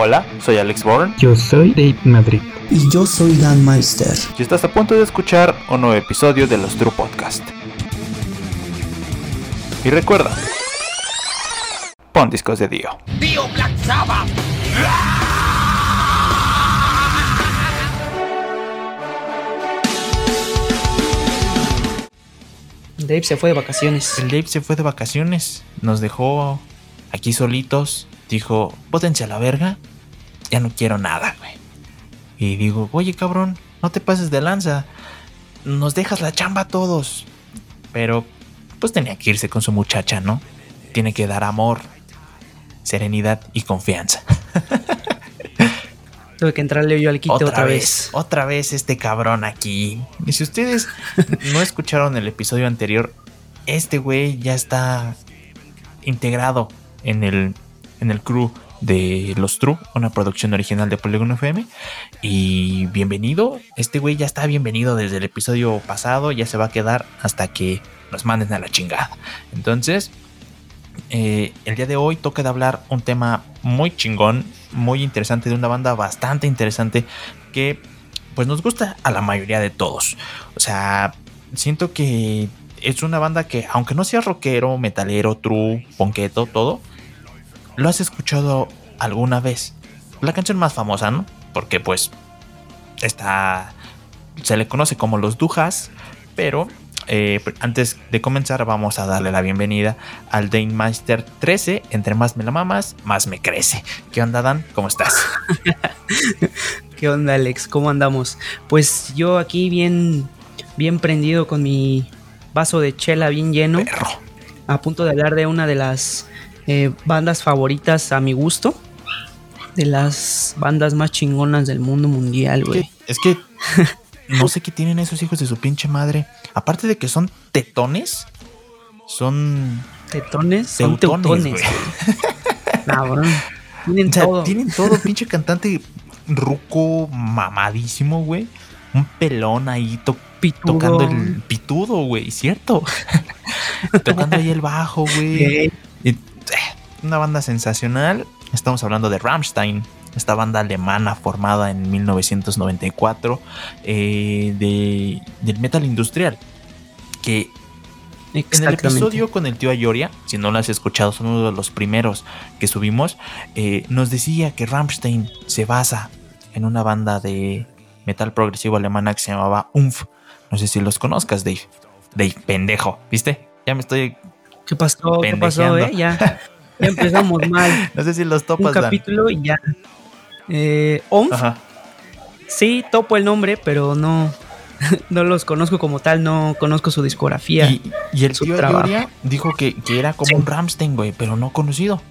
Hola, soy Alex Bourne. Yo soy Dave Madrid. Y yo soy Dan Meister. Y estás a punto de escuchar un nuevo episodio de los True Podcast. Y recuerda, pon discos de Dio. Dio Black Sabbath. Dave se fue de vacaciones. El Dave se fue de vacaciones, nos dejó aquí solitos, dijo, bótense a la verga, ya no quiero nada, güey. Y digo, oye cabrón, no te pases de lanza, nos dejas la chamba a todos. Pero, pues tenía que irse con su muchacha, ¿no? Tiene que dar amor, serenidad y confianza. Tuve que entrarle yo al quite otra, vez. Otra vez este cabrón aquí. Y si ustedes no escucharon el episodio anterior, este güey ya está integrado en el, en el crew de Los True, una producción original de Polygon FM. Y bienvenido, este güey ya está bienvenido desde el episodio pasado, ya se va a quedar hasta que nos manden a la chingada. Entonces, eh, el día de hoy toca de hablar un tema muy chingón, muy interesante, de una banda bastante interesante que pues nos gusta a la mayoría de todos. O sea, siento que es una banda que aunque no sea rockero, metalero, true, ponqueto, todo, lo has escuchado alguna vez. La canción más famosa, ¿no? Porque pues está se le conoce como los Dujas, pero eh, antes de comenzar vamos a darle la bienvenida al Dane Master 13. Entre más me la mamas, más me crece. ¿Qué onda, Dan? ¿Cómo estás? ¿Qué onda, Alex? ¿Cómo andamos? Pues yo aquí bien, bien prendido con mi vaso de chela bien lleno. Perro. A punto de hablar de una de las eh, bandas favoritas a mi gusto. De las bandas más chingonas del mundo mundial, güey. Es que no sé qué tienen esos hijos de su pinche madre. Aparte de que son tetones, son. ¿Tetones? Son teutones, güey. Cabrón. Tienen O sea, todo. tienen todo, pinche cantante ruco mamadísimo, güey. Un pelón ahí to- Pitudo. tocando el pitudo, güey, ¿cierto? tocando ahí el bajo, güey. Eh, una banda sensacional. Estamos hablando de Rammstein, esta banda alemana formada en 1994 eh, de, del metal industrial. Que en el episodio con el tío Ayoria, si no lo has escuchado, son uno de los primeros que subimos, eh, nos decía que Rammstein se basa en una banda de metal progresivo alemana que se llamaba Umf. No sé si los conozcas, Dave. Dave, pendejo, ¿viste? Ya me estoy... ¿Qué pasó? ¿Qué pasó, eh? Ya, ya empezamos mal. No sé si los Un topas, Dan. capítulo y ya. Eh, OMF, Ajá. sí, topo el nombre, pero no, no los conozco como tal, no conozco su discografía. Y, y el su tío dijo que, que era como Sí. un Rammstein, güey, pero no conocido.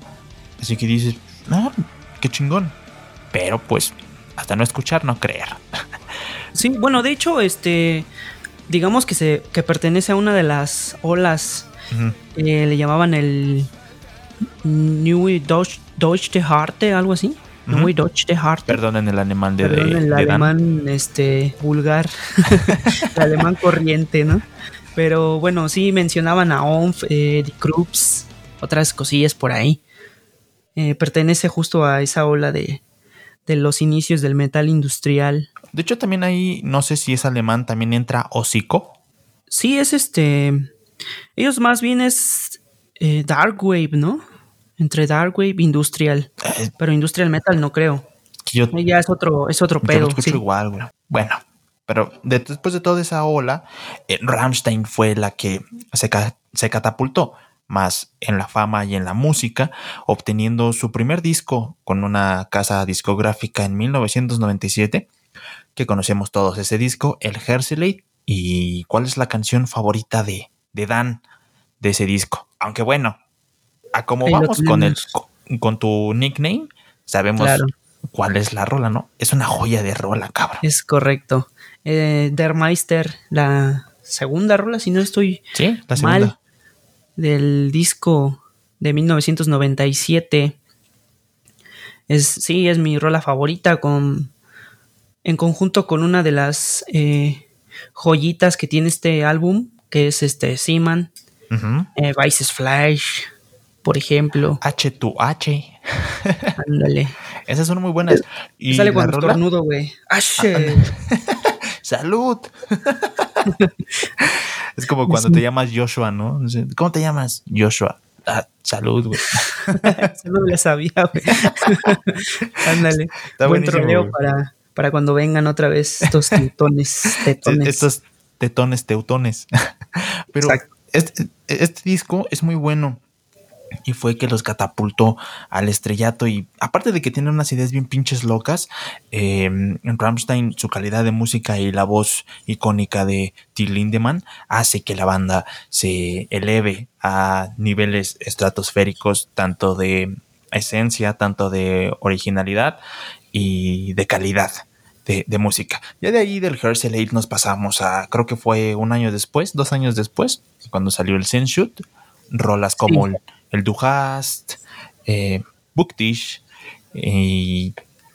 Así que dices, no, qué chingón. Pero pues, hasta no escuchar, no creer. Sí, bueno, de hecho, este, digamos que se que pertenece a una de las olas Eh, le llamaban el Neue Deutsch, Deutsche Harte, algo así. Ujú. Neue Deutsche Harte. Perdonen el alemán de, Perdón, de- el de Dan. alemán este vulgar, el alemán corriente, ¿no? Pero bueno, sí mencionaban a OMF, eh, Die Krups, otras cosillas por ahí. Eh, pertenece justo a esa ola de, de los inicios del metal industrial. De hecho, también ahí, no sé si es alemán, también entra hocico. Sí, es este. Ellos más bien es eh, Dark Wave, ¿no? Entre Dark Wave e Industrial. Eh, Pero Industrial Metal no creo. yo, Ya es otro, es otro yo lo pedo. escucho sí. igual, güey. Bueno, pero de- después de toda esa ola, eh, Rammstein fue la que se, ca- se catapultó más en la fama y en la música, obteniendo su primer disco con una casa discográfica en 1997, que conocemos todos ese disco, el Herselate. ¿Y cuál es la canción favorita de, de Dan de ese disco? Aunque bueno, a como vamos con, el, con, con tu nickname, sabemos Claro. cuál es la rola, ¿no? Es una joya de rola, cabrón. Es correcto. Eh, Der Meister, la segunda rola, si no estoy Sí, la segunda. mal, del disco de 1997. Es, sí, es mi rola favorita con, en conjunto con una de las eh, joyitas que tiene este álbum, que es este Seaman, eh, Vices Flash. por ejemplo. H2H. Ándale. Esas son muy buenas. Y Sale cuando estornudo, güey. ¡Ashe! ¡Salud! es como cuando te llamas Joshua, ¿no? ¿Cómo te llamas? Joshua. Ah, salud, güey. No me la sabía, güey. Ándale. Está Buen troleo para, para cuando vengan otra vez estos tetones. tetones. Estos tetones teutones. Pero este, este disco es muy bueno. Y fue que los catapultó al estrellato. Y aparte de que tiene unas ideas bien pinches locas, eh, Rammstein, su calidad de música y la voz icónica de Till Lindemann hace que la banda se eleve a niveles estratosféricos, tanto de esencia, tanto de originalidad y de calidad de, de música. Ya de ahí del Herschel 8 nos pasamos a, creo que fue un año después, dos años después, cuando salió el Senshoot, rolas como Sí. el, el Du Hast, eh, Booktish y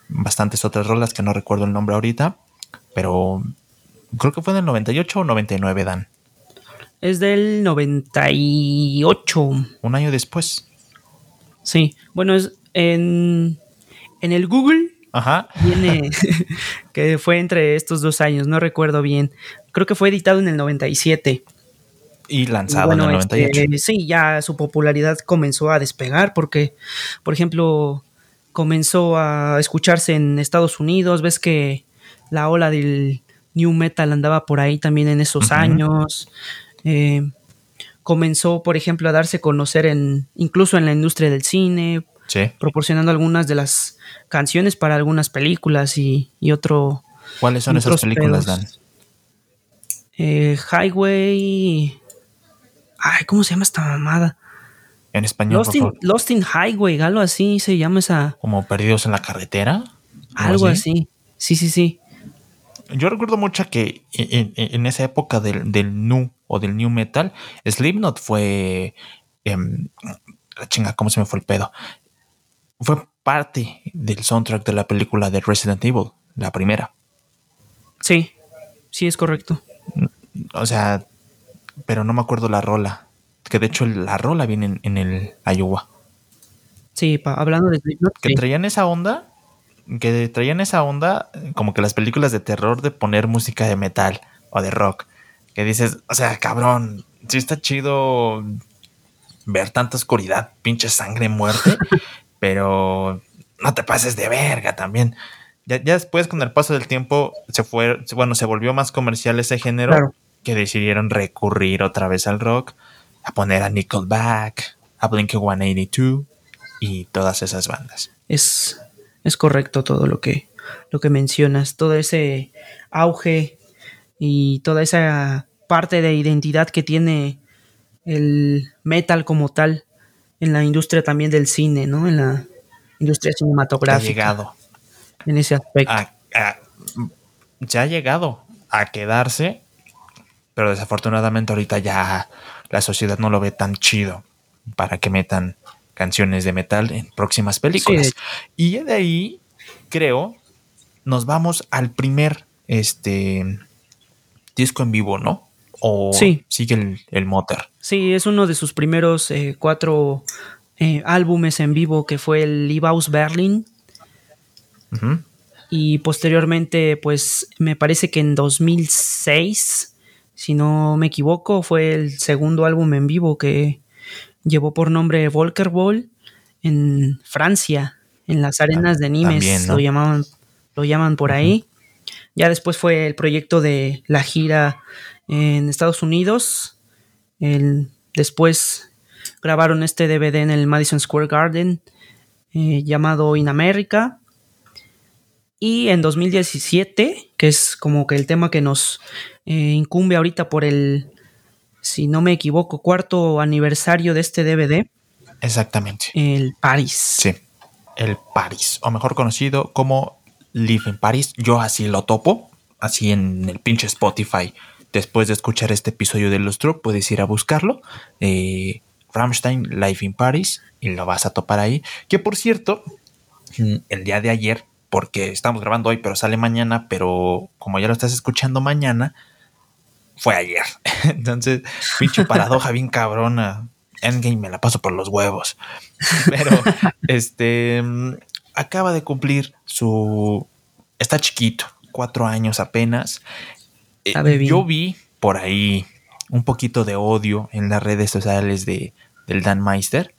bastantes otras rolas que no recuerdo el nombre ahorita, pero creo que fue en el 98 o 99, Dan, Es del 98. un año después. Sí. Bueno, es en, en el Google Ajá. viene que fue entre estos dos años, no recuerdo bien. Creo que fue editado en el 97. Y lanzado bueno, en el 98. este, sí, ya su popularidad comenzó a despegar porque, por ejemplo, comenzó a escucharse en Estados Unidos. Ves que la ola del new metal andaba por ahí también en esos años. Eh, comenzó, por ejemplo, a darse a conocer en incluso en la industria del cine, Sí. proporcionando algunas de las canciones para algunas películas y, y otro. ¿Cuáles son esas películas, pedos. Dan? eh, Highway. Ay, ¿cómo se llama esta mamada? En español, Lost por in, favor. Lost in Highway, algo así se llama esa. Como Perdidos en la Carretera. Algo así. Sí, sí, sí. Yo recuerdo mucho que en, en- en esa época del, del nu o del new metal, Slipknot fue. em, la chinga, ¿cómo se me fue el pedo? Fue parte del soundtrack de la película de Resident Evil, la primera. Sí, sí, es correcto. O sea, pero no me acuerdo la rola. Que de hecho la rola viene en, en el Iowa. Sí, pa- hablando de Slipknot, Que sí. traían esa onda. Que traían esa onda como que las películas de terror de poner música de metal o de rock. Que dices, o sea, cabrón, sí está chido ver tanta oscuridad, pinche sangre, muerte, pero no te pases de verga también. Ya, ya después, con el paso del tiempo, se fue, bueno, se volvió más comercial ese género Claro. que decidieron recurrir otra vez al rock, a poner a Nickelback, a Blink 182 y todas esas bandas. es, es correcto todo lo que, lo que mencionas. Todo ese auge y toda esa parte de identidad que tiene el metal como tal en la industria también del cine, ¿no? En la industria Ha cinematográfica. llegado En ese aspecto. a, a- se ha llegado a quedarse, pero desafortunadamente ahorita ya la sociedad no lo ve tan chido para que metan canciones de metal en próximas películas. Sí. Y ya de ahí, creo, nos vamos al primer este disco en vivo, ¿no? O Sí. sigue el, el Motor. Sí, es uno de sus primeros eh, cuatro eh, álbumes en vivo que fue el Liebhaus Berlin y posteriormente pues me parece que en 2006 si no me equivoco fue el segundo álbum en vivo que llevó por nombre Volker Ball en Francia en las arenas de Nimes También, ¿no? lo llamaban lo llaman por ahí ya después fue el proyecto de la gira en Estados Unidos el- después grabaron este DVD en el Madison Square Garden eh, llamado In America. Y en 2017, que es como que el tema que nos eh, incumbe ahorita por el, si no me equivoco, cuarto aniversario de este DVD, Exactamente. el Paris. Sí. El Paris, o mejor conocido como Live in Paris. Yo así lo topo, así en el pinche Spotify. Después de escuchar este episodio de Los True, puedes ir a buscarlo. Eh, Rammstein Live in Paris y lo vas a topar ahí. Que por cierto, mm, el día de ayer, porque estamos grabando hoy, pero sale mañana, pero como ya lo estás escuchando mañana, fue ayer. Entonces, pinche paradoja bien cabrona. Endgame me la paso por los huevos. Pero este mm, acaba de cumplir su. Está chiquito, cuatro años apenas. Eh. Yo vi por ahí un poquito de odio en las redes sociales de, del Dan Meister,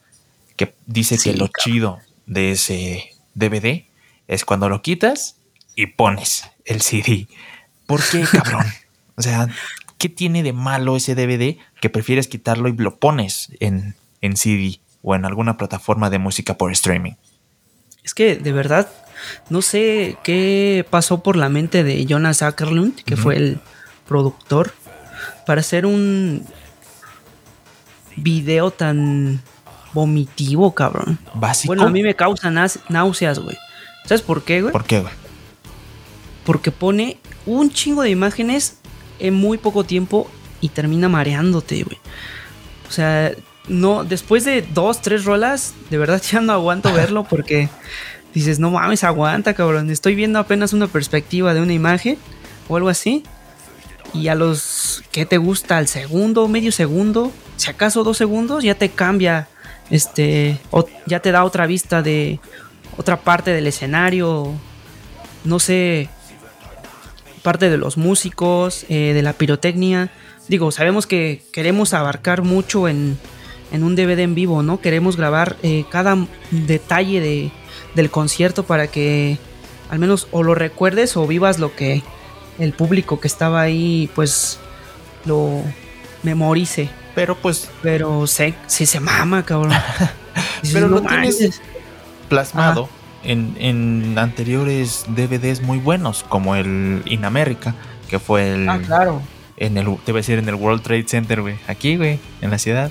que dice Sí, que lo chido de ese DVD es cuando lo quitas y pones el CD. ¿Por qué, cabrón? o sea, ¿qué tiene de malo ese DVD que prefieres quitarlo y lo pones en, en CD o en alguna plataforma de música por streaming? Es que de verdad no sé qué pasó por la mente de Jonas Ackerlund, que fue el productor, para hacer un video tan vomitivo, cabrón. Básico. Bueno, a mí me causa náuseas, güey. ¿Sabes por qué, güey? ¿Por qué, güey? Porque pone un chingo de imágenes en muy poco tiempo y termina mareándote, güey. O sea, no, después de dos, tres rolas, de verdad ya no aguanto verlo porque dices, no mames, aguanta, cabrón. Estoy viendo apenas una perspectiva de una imagen o algo así. Y a los que te gusta, al segundo, medio segundo, si acaso dos segundos, ya te cambia, este, ya te da otra vista de otra parte del escenario, no sé, parte de los músicos, eh, de la pirotecnia. Digo, sabemos que queremos abarcar mucho en, en un DVD en vivo, ¿no? Queremos grabar eh, cada detalle de, del concierto para que al menos o lo recuerdes o vivas lo que el público que estaba ahí, pues, lo memorice. Pero pues Pero sé, sí se mama, cabrón. Dices, Pero "No lo tienes- manches". plasmado en, en anteriores DVDs muy buenos, como el In America, que fue el. Ah, claro. En el, te voy a decir, en el World Trade Center, güey. Aquí, güey, en la ciudad.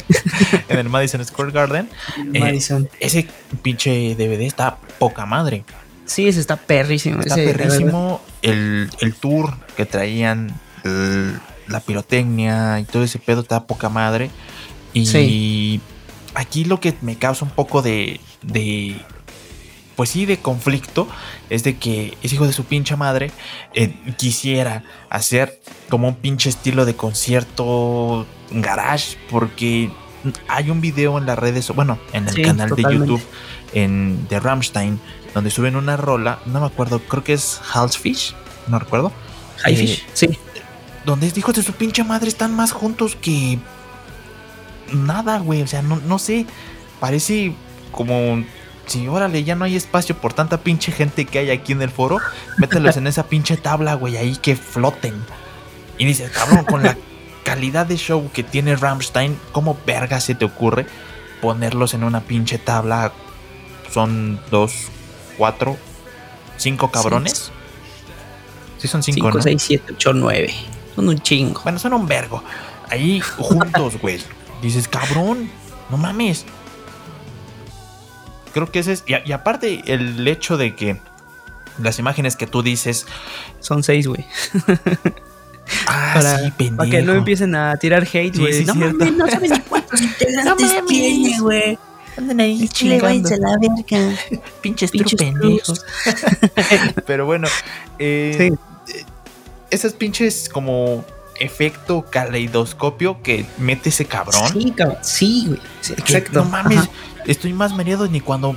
en el Madison Square Garden. Eh, Madison. ese pinche DVD está poca madre. Sí, ese está perrísimo. Está perrísimo el, el tour que traían, el- la pirotecnia y todo ese pedo está poca madre. Y Sí. aquí lo que me causa un poco de, de, pues sí, de conflicto es de que ese hijo de su pinche madre eh, quisiera hacer como un pinche estilo de concierto garage porque hay un video en las redes, bueno, en el Sí, canal totalmente. de YouTube en, de Rammstein donde suben una rola, no me acuerdo, creo que es Halsfish, no recuerdo, Highfish, Eh, sí. donde es hijos de su pinche madre están más juntos que nada, güey, o sea, no, no sé, parece como si órale, ya no hay espacio por tanta pinche gente que hay aquí en el foro, mételos en esa pinche tabla, güey, ahí que floten. Y dices, cabrón, con la calidad de show que tiene Rammstein, ¿cómo verga se te ocurre ponerlos en una pinche tabla? Son dos, cuatro, cinco cabrones. Sí, son cinco, 5, ¿no? 6, 7, 8, 9. Son un chingo. Bueno, son un vergo. Ahí juntos, güey. Dices, cabrón, no mames. Creo que ese es. Y, aparte, el hecho de que las imágenes que tú dices. Son 6, güey. Ah, Para, sí, pendejo. para que no empiecen a tirar hate, güey. sí, no mames, no sabes ni cuántos integrantes tiene, güey. Anden ahí a la verga. Pinches, Pinches pendejos. Pero bueno, eh, Sí. eh, esas pinches como efecto caleidoscopio que mete ese cabrón. Sí, cabrón. Sí, güey. Sí, exacto. No mames, Ajá. estoy más mareado ni cuando.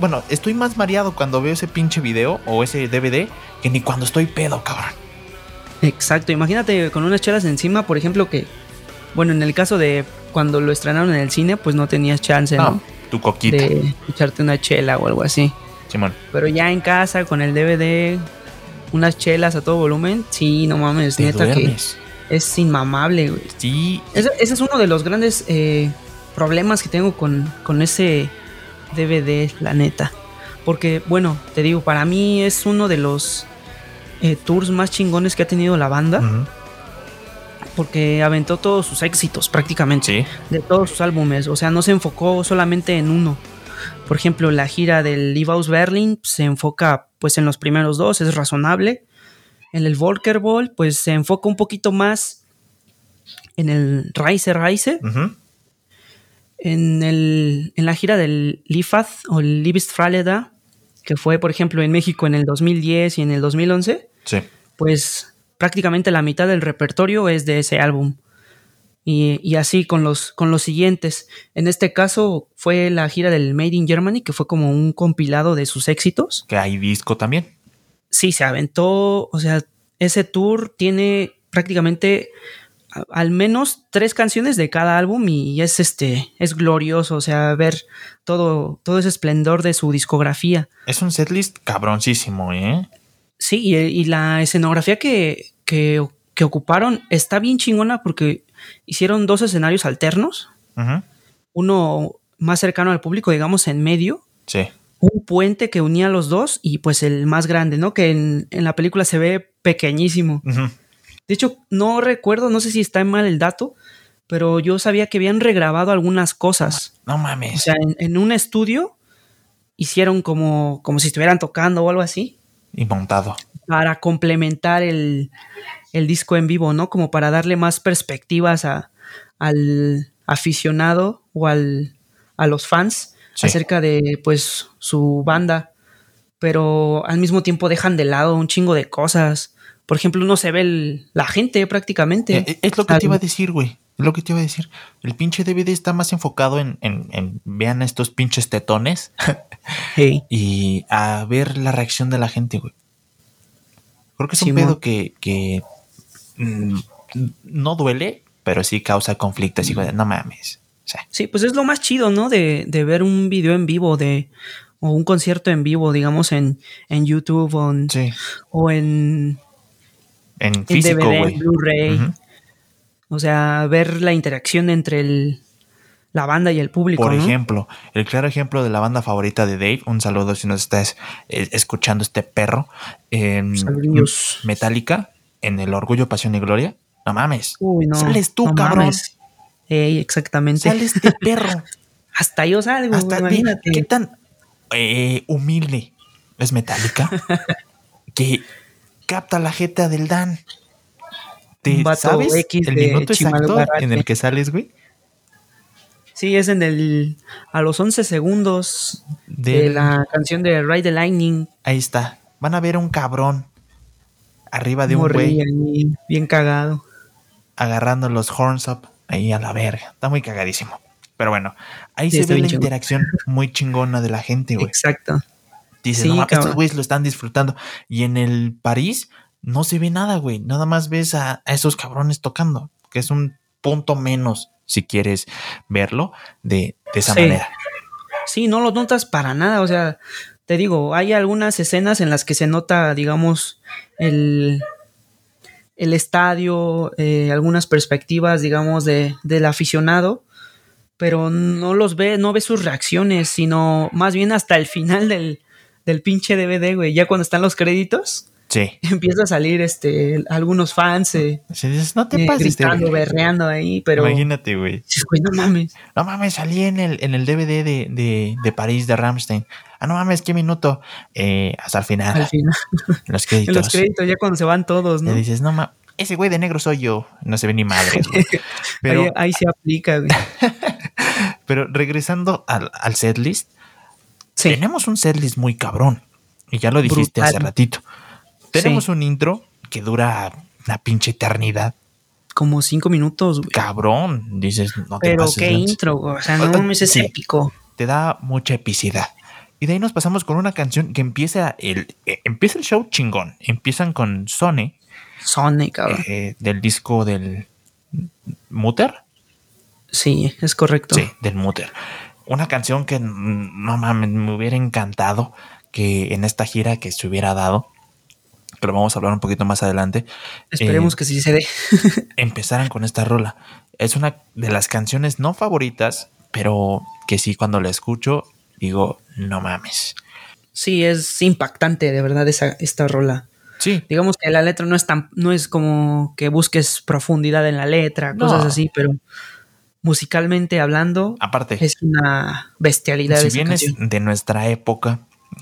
Bueno, estoy más mareado cuando veo ese pinche video o ese DVD que ni cuando estoy pedo, cabrón. Exacto. Imagínate con unas chelas encima, por ejemplo, que. Bueno, en el caso de cuando lo estrenaron en el cine, pues no tenías chance, No, ¿no? tu coquita, De echarte una chela o algo así. Simón. Pero ya en casa, con el DVD, unas chelas a todo volumen, sí, no mames, Te neta duermes. que es inmamable, güey. Sí, Ese, ese es uno de los grandes eh, problemas que tengo con, con ese DVD, la neta. Porque, bueno, te digo, para mí es uno de los eh, tours más chingones que ha tenido la banda. Porque aventó todos sus éxitos prácticamente. sí, De todos sus álbumes. O sea, no se enfocó solamente en uno. Por ejemplo, la gira del Livaus Berlin se enfoca pues en los primeros dos, es razonable. En el Volker Ball pues se enfoca un poquito más en el Reise. ujú, En, el, en la gira del Lifath o el Liebesfraleda, que fue por ejemplo en México en el 2010 y en el 2011, sí. pues prácticamente la mitad del repertorio es de ese álbum. Y, y así con los, con los siguientes. En este caso fue la gira del Made in Germany, que fue como un compilado de sus éxitos. Que hay disco también. Sí, se aventó, o sea, ese tour tiene prácticamente a- al menos tres canciones de cada álbum y es este es glorioso, o sea, ver todo todo ese esplendor de su discografía. Es un setlist cabroncísimo, ¿eh? Sí, y, y la escenografía que, que, que ocuparon está bien chingona porque hicieron dos escenarios alternos, uno más cercano al público, digamos, en medio, Sí. un puente que unía a los dos y pues el más grande, ¿no? Que en, en la película se ve pequeñísimo. Ujú. De hecho, no recuerdo, no sé si está mal el dato, pero yo sabía que habían regrabado algunas cosas. No O mames. sea, en, en un estudio hicieron como, como si estuvieran tocando o algo así y montado. Para complementar el, el disco en vivo, ¿no? Como para darle más perspectivas a- al aficionado o al, a los fans Sí. acerca de pues su banda, pero al mismo tiempo dejan de lado un chingo de cosas. Por ejemplo, no se ve el- la gente prácticamente. Eh, Es lo que te iba a decir, güey. Es lo que te iba a decir. El pinche DVD está más enfocado en, en- en vean estos pinches tetones y a ver la reacción de la gente, güey. Creo que es un pedo que, que mm, no duele, pero sí causa conflicto. Así, güey, no mames. O sea, Sí, pues es lo más chido, ¿no? De, de ver un video en vivo de o un concierto en vivo, digamos, en, en YouTube o en, sí. o en, En en físico, DVD, en Blu-ray. O sea, ver la interacción entre el, la banda y el público. Por ¿no? ejemplo, el claro ejemplo de la banda favorita de Dave, un saludo si nos estás eh, escuchando este perro, en. Metallica, en el Orgullo, Pasión y Gloria. No mames. Uy, no. Sales tú, no cabrón. mames. Ey, exactamente. Sales de perro. Hasta yo salgo, Hasta imagínate. ¿Qué tan eh, humilde es Metallica? que capta la jeta del Dan. ¿Te sabes X el minuto exacto en el que sales, güey? Sí, es en el. A los 11 segundos de la canción de Ride the Lightning. Ahí está. Van a ver a un cabrón arriba de un morrí güey ahí, bien cagado. agarrando los horns up ahí a la verga. Está muy cagadísimo. Pero bueno, ahí Sí, se ve la chingón. interacción muy chingona de la gente, güey. Exacto. Dices, Sí, no, estos güeyes lo están disfrutando. Y en el París no se ve nada, güey. Nada más ves a, a esos cabrones tocando, que es un punto menos, si quieres verlo, de, de esa Sí. manera. Sí, no lo notas para nada. O sea, te digo, hay algunas escenas en las que se nota, digamos, el, el estadio, eh, algunas perspectivas, digamos, de, del aficionado, pero no los ve, no ve sus reacciones, sino más bien hasta el final del, del pinche DVD, güey. Ya cuando están los créditos, Sí. empieza a salir este algunos fans eh, dices, no te eh, pases, gritando, verga". berreando ahí, pero Imagínate, güey. no mames. No mames, salí en el, en el DVD de, de, de París de Ramstein. Ah, no mames, qué minuto. Eh, hasta el final. Al final, en los en créditos. los créditos, ya cuando se van todos, ¿no? dices, no mames, ese güey de negro soy yo. No se ve ni madre. Pero, ahí, ahí se aplica, güey. pero regresando al, al setlist, Sí, tenemos un setlist muy cabrón. Y ya lo dijiste Brutal. hace ratito. Tenemos Sí. un intro que dura una pinche eternidad. como cinco minutos, güey. Cabrón. Dices, no te Pero pases qué lanza. intro, güey. O sea, no mames, es sí. épico. Te da mucha epicidad. Y de ahí nos pasamos con una canción que empieza el, eh, empieza el show chingón. Empiezan con Sone, Sonic, cabrón. eh, del disco del Mutter. Sí, es correcto. Sí, del Mutter. Una canción que mm, no mames, me hubiera encantado que en esta gira que se hubiera dado, pero vamos a hablar un poquito más adelante, Esperemos eh, que sí se dé. empezaran con esta rola. Es una de las canciones no favoritas, pero que sí cuando la escucho digo, no mames. Sí, es impactante, de verdad, esa, esta rola. Sí, Digamos que la letra no es tan, no es como que busques profundidad en la letra, No. cosas así, pero musicalmente hablando, aparte, es una bestialidad si esa vienes canción. de nuestra época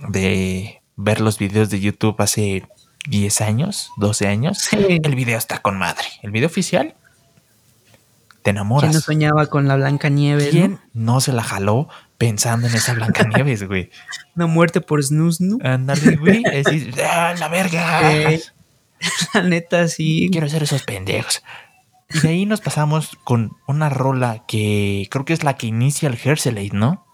de ver los videos de YouTube hace 10 años, 12 años, Sí. el video está con madre. El video oficial, te ¿Quién enamoras. no soñaba con la Blanca Nieve? ¿Quién no se la jaló pensando en esa Blanca Nieves, güey? Una muerte por snooze, ¿no? Ándale, güey. Es decir, ¡ah, la verga! Eh, la neta, sí. Quiero ser esos pendejos. Y de ahí nos pasamos con una rola que creo que es la que inicia el Herselate, ¿no?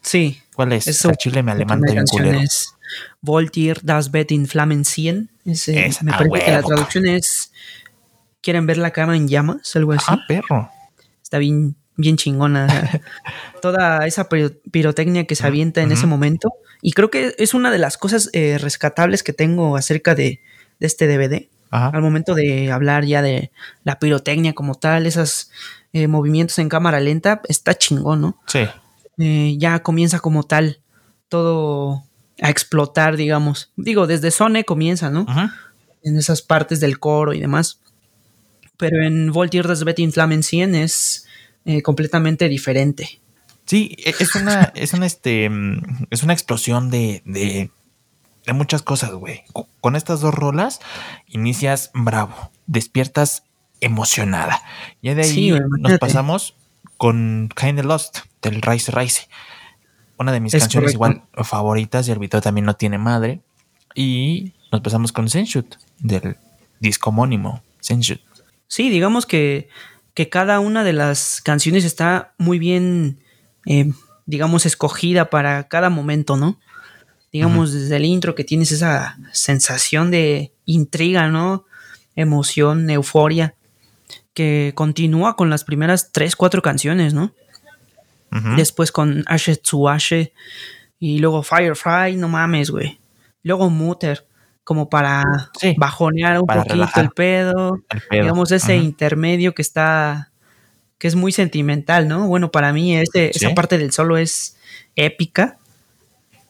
Sí. ¿Cuál es? Eso, El chile me primera bien canción culero. es Voltier das Bet in Flammen ziehen. Ese- Esa, me parece que la traducción es ¿Quieren ver la cama en llamas? Algo así. Ah, perro. Está bien, bien chingona. Toda esa piro- pirotecnia que se avienta en ese momento. Y creo que es una de las cosas eh, rescatables que tengo acerca de, de este DVD. Ajá. Al momento de hablar ya de la pirotecnia como tal, esos eh, movimientos en cámara lenta, está chingón, ¿no? Sí. eh, ya comienza como tal todo a explotar, digamos. Digo, desde Sone comienza, ¿no? Ujú. En esas partes del coro y demás. Pero en Voltier das Betty Flammen 100 es eh, completamente diferente. Sí, e- es una, es una, este, mm, es una explosión de, de, de muchas cosas, güey. Co- Con estas dos rolas inicias bravo, despiertas emocionada. Ya de ahí Sí, nos pasamos con Kinda Lost del Rise Rise. Una de mis Es canciones correcto. igual favoritas y el video también no tiene madre. Y nos pasamos con Senshut del disco homónimo, Senshut. Sí, digamos que, que cada una de las canciones está muy bien, eh, digamos, escogida para cada momento, ¿no? Digamos, desde el intro que tienes esa sensación de intriga, ¿no? Emoción, euforia, que continúa con las primeras tres, cuatro canciones, ¿no? Después con Ashe to Ashe y luego Firefly, no mames, güey. Luego Mutter, como para Sí, bajonear un para poquito relajar. el pedo El pedo. digamos, ese intermedio que está, que es muy sentimental, ¿no? Bueno, para mí ese, Sí. esa parte del solo es épica,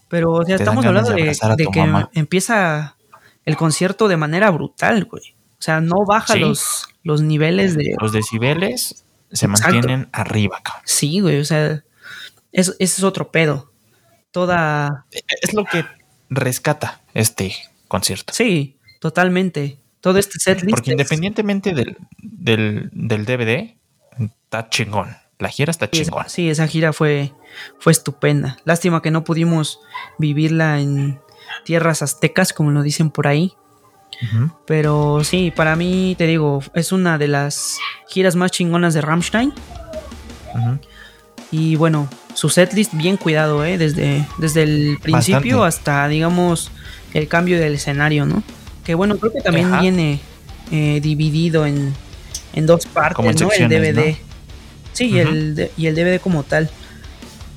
pero o sea, Te estamos hablando de que mamá. empieza el concierto de manera brutal, güey. O sea, no baja Sí. los, los niveles de... Los decibeles se Exacto. mantienen arriba, cabrón. Sí, güey, o sea, es- ese es otro pedo. Toda... Es lo que rescata este concierto. Sí, totalmente. Todo este setlist Porque independientemente del, del, del DVD, está chingón. La gira está Sí, chingón. Sí, esa gira fue, fue estupenda. Lástima que no pudimos vivirla en tierras aztecas, como lo dicen por ahí. Pero sí, para mí, te digo, es una de las giras más chingonas de Rammstein. Y bueno, su setlist bien cuidado, ¿eh? Desde, desde el principio Bastante. hasta, digamos, el cambio del escenario, ¿no? Que bueno, creo que también Ajá. viene eh, dividido en, en dos partes, Como ¿no? El DVD. ¿no? Sí, y, el, de- y el DVD como tal.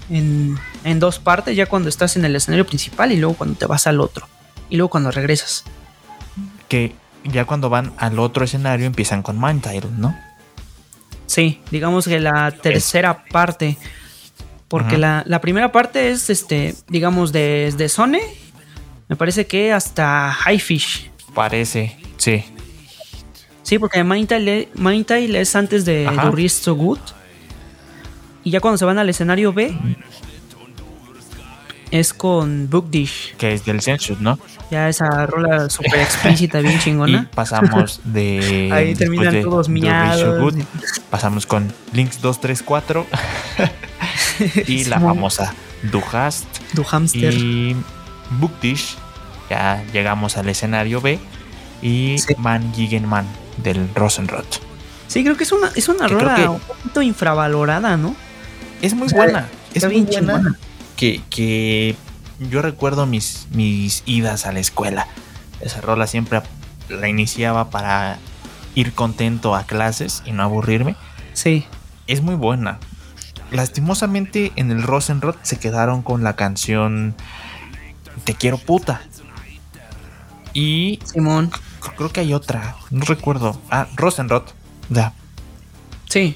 En, en dos partes, ya cuando estás en el escenario principal y luego cuando te vas al otro. Y luego cuando regresas. Que ya cuando van al otro escenario empiezan con Mind Title, ¿no? Sí, digamos que la tercera parte. Porque la, la primera parte es, este, digamos, desde Sone. Me parece que hasta High Fish. Parece, sí. Sí, porque Mindtile Mindtile es antes de Rest So Good. Y ya cuando se van al escenario B, es con Book Dish. Que es del Census, ¿no? Ya esa rola súper explícita, bien Y chingona. pasamos de. Ahí terminan de todos miados. Good, pasamos con Links 234 y la famosa Du Hast Du Hamster. y Bookdish. Ya llegamos al escenario B y Sí. Man del Rosenrod. Sí, creo que es una, es una rola un poquito infravalorada, ¿no? Es muy buena. Es muy buena. Que, que yo recuerdo mis, mis idas a la escuela. Esa rola siempre la iniciaba para ir contento a clases y no aburrirme. Sí. Es muy buena. Lastimosamente en el Rosenrod se quedaron con la canción Te quiero puta. Y Simón. creo que hay otra, no recuerdo. Ah, Rosenrod. Ya. Sí.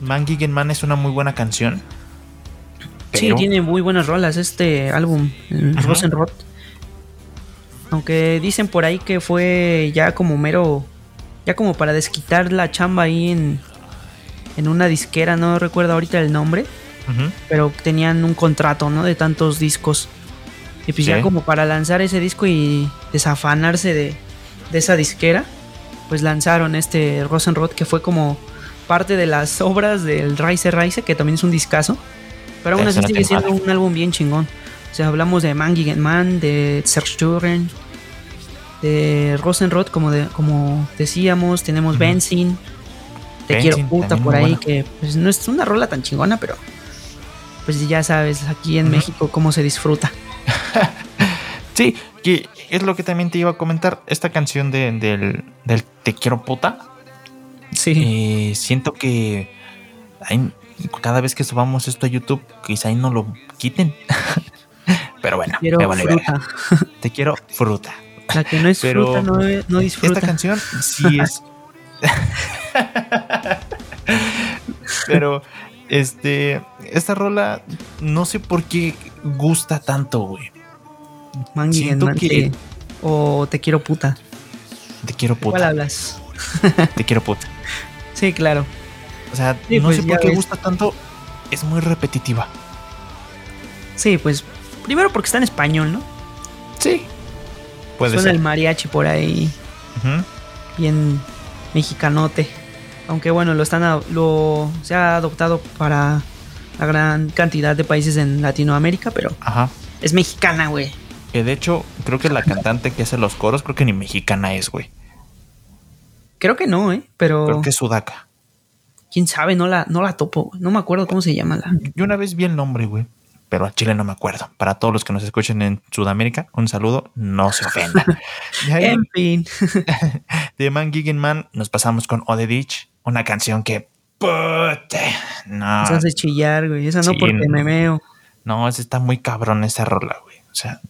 Man Gegen Man es una muy buena canción. Sí, tiene muy buenas rolas este álbum. Rosenrod. Aunque dicen por ahí que fue ya como mero, ya como para desquitar la chamba ahí en, en una disquera, no recuerdo ahorita el nombre, pero tenían un contrato, ¿no? De tantos discos. Y pues Sí. ya como para lanzar ese disco y desafanarse de, de esa disquera, pues lanzaron este Rosenrod que fue como parte de las obras del Rise Rise, que también es un discazo. Pero aún así sigue siendo un álbum bien chingón. O sea, hablamos de Man Man, de Serge Turen, de Rosenrod, como, de, como decíamos, tenemos Ujú. Benzin, Te Benzin, quiero puta por ahí, buena. que pues, no es una rola tan chingona, pero pues ya sabes, aquí en. México cómo se disfruta. Sí, que es lo que también te iba a comentar. Esta canción de- del, del Te quiero puta. Sí, eh, siento que ay, cada vez que subamos esto a YouTube, quizá ahí no lo quiten. Pero bueno, quiero me vale verga. fruta. Te quiero fruta. La que no es Pero fruta no, no disfruta. Esta canción sí es. Pero, este. Esta rola, no sé por qué gusta tanto, güey. Mangui siento que-. O te quiero puta. Te quiero ¿Cuál puta. hablas? Te quiero puta. Sí, claro. O sea, Sí, no pues sé por qué ves. gusta tanto. Es muy repetitiva. Sí, pues primero porque está en español, ¿no? Sí. Puede Suena ser. el mariachi por ahí, bien mexicanote. Aunque bueno, lo están a- lo se ha adoptado para la gran cantidad de países en Latinoamérica, pero Ajá. es mexicana, güey. Que de hecho, creo que la cantante que hace los coros, creo que ni mexicana es, güey. Creo que no, ¿eh? Pero Creo que es sudaca. Quién sabe, no la, no la topo. güey. No me acuerdo cómo se llama la. Yo una vez vi el nombre, güey. Pero a Chile no me acuerdo. Para todos los que nos escuchen en Sudamérica, un saludo, no se ofendan. Ahí, En fin. de Man Gigan Man, nos pasamos con Ode Ditch, una canción que. Puta, no, Esa hace chillar, güey. Esa no Sí, porque no. me meo. no, esa está muy cabrón esa rola, güey. O sea,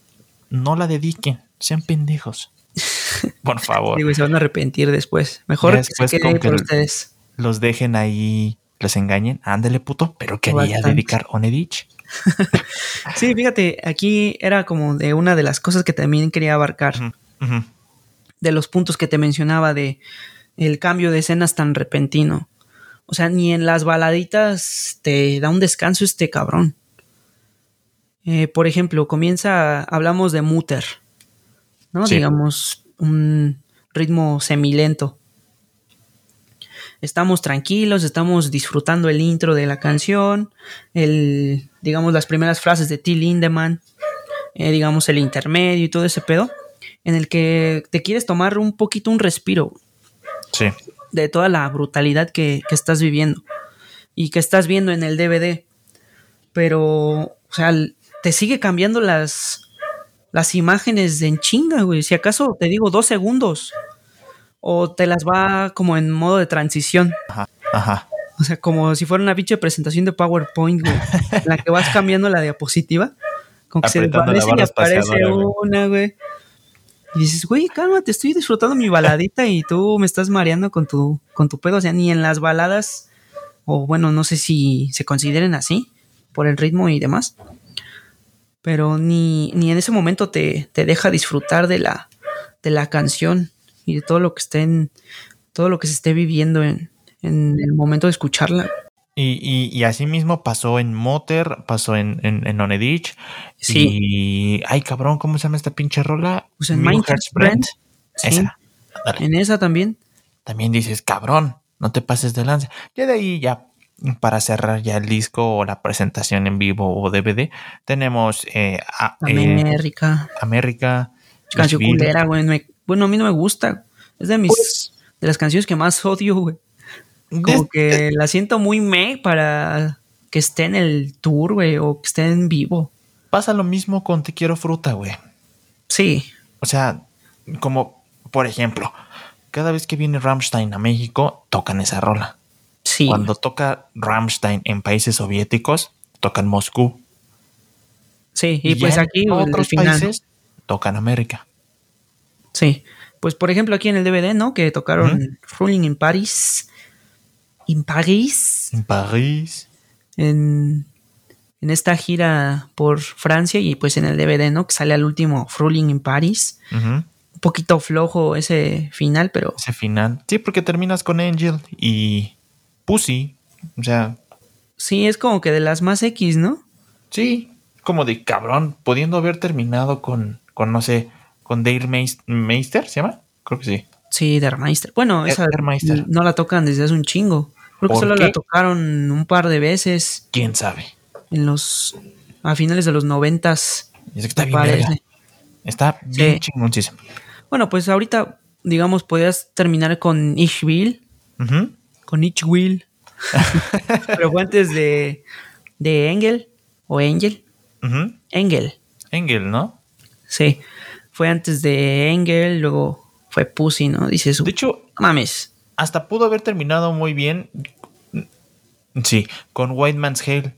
no la dediquen, sean pendejos. Por favor. Sí, güey, se van a arrepentir después. Mejor Ya que se después quede que por ustedes. Los dejen ahí, les engañen. Ándele, puto. Pero quería dedicar Onedich. Sí, fíjate, aquí era como de una de las cosas que también quería abarcar. De los puntos que te mencionaba de el cambio de escenas tan repentino. O sea, ni en las baladitas te da un descanso este cabrón. Eh, por ejemplo, comienza, hablamos de Mutter, ¿no? Sí. Digamos, un ritmo semilento. Estamos tranquilos, estamos disfrutando el intro de la canción, el, digamos, las primeras frases de Till Lindemann, eh, digamos, el intermedio y todo ese pedo en el que te quieres tomar un poquito un respiro Sí. de toda la brutalidad que, que estás viviendo y que estás viendo en el DVD. Pero, o sea, te sigue cambiando las, las imágenes en chinga, güey. Si acaso te digo dos segundos. O te las va como en modo de transición. Ajá. O sea, como si fuera una pinche presentación de PowerPoint, güey. en la que vas cambiando la diapositiva. Con que se Apretando desvanece y aparece una, güey. Y dices, güey, cálmate, estoy disfrutando mi baladita y tú me estás mareando con tu, con tu pedo. O sea, ni en las baladas, o bueno, no sé si se consideren así, por el ritmo y demás. Pero ni, ni en ese momento te, te deja disfrutar de la, de la canción y de todo lo que esté en, todo lo que se esté viviendo en, en el momento de escucharla. Y, y, y así mismo pasó en Motor, pasó en, en, en Onedich. Sí. Y. Ay, cabrón, ¿cómo se llama esta pinche rola? Pues en Brand. Sí. Esa. En esa también. También dices, cabrón, no te pases de lanza. Ya de ahí, ya para cerrar ya el disco o la presentación en vivo o DVD, tenemos eh, a- eh, América. América. canción culera, güey. me- bueno, a mí no me gusta. Es de mis Pues, de las canciones que más odio, güey. Como que la siento muy me para que esté en el tour, güey, o que esté en vivo. pasa lo mismo con Te Quiero Fruta, güey. Sí, O sea, como por ejemplo, cada vez que viene Rammstein a México, tocan esa rola. sí. Cuando toca Rammstein en países soviéticos, tocan Moscú. sí, y, pues en aquí el otros final. países tocan América. Sí. Pues por ejemplo aquí en el DVD, ¿no? Que tocaron Ruling in Paris. In Paris. En París. En, en esta gira por Francia y pues en el DVD, ¿no? Que sale al último Ruling in Paris. Un poquito flojo ese final, pero Ese final. Sí, porque terminas con Angel y Pussy. O sea, sí, es como que de las más X, ¿no? sí, como de cabrón, pudiendo haber terminado con, con no sé, con Dale Meis- Meister, ¿se llama? Creo que sí. Sí, Der Meister. Bueno, Der- esa no la tocan desde hace un chingo. Creo que ¿Por solo qué? la tocaron un par de veces ¿Quién sabe? en los a finales de los noventas. Es que está bien verga. Está bien Sí. chingoncísimo. Bueno, pues ahorita, digamos, podrías terminar con Ujú. con Ich Will. Pero fue antes de, de Engel, o Engel. Engel, Engel, ¿no? sí. Fue antes de Engel, luego fue Pussy, ¿no? Dices, De hecho, "No mames. hasta pudo haber terminado muy bien. Sí, con White Man's Hale.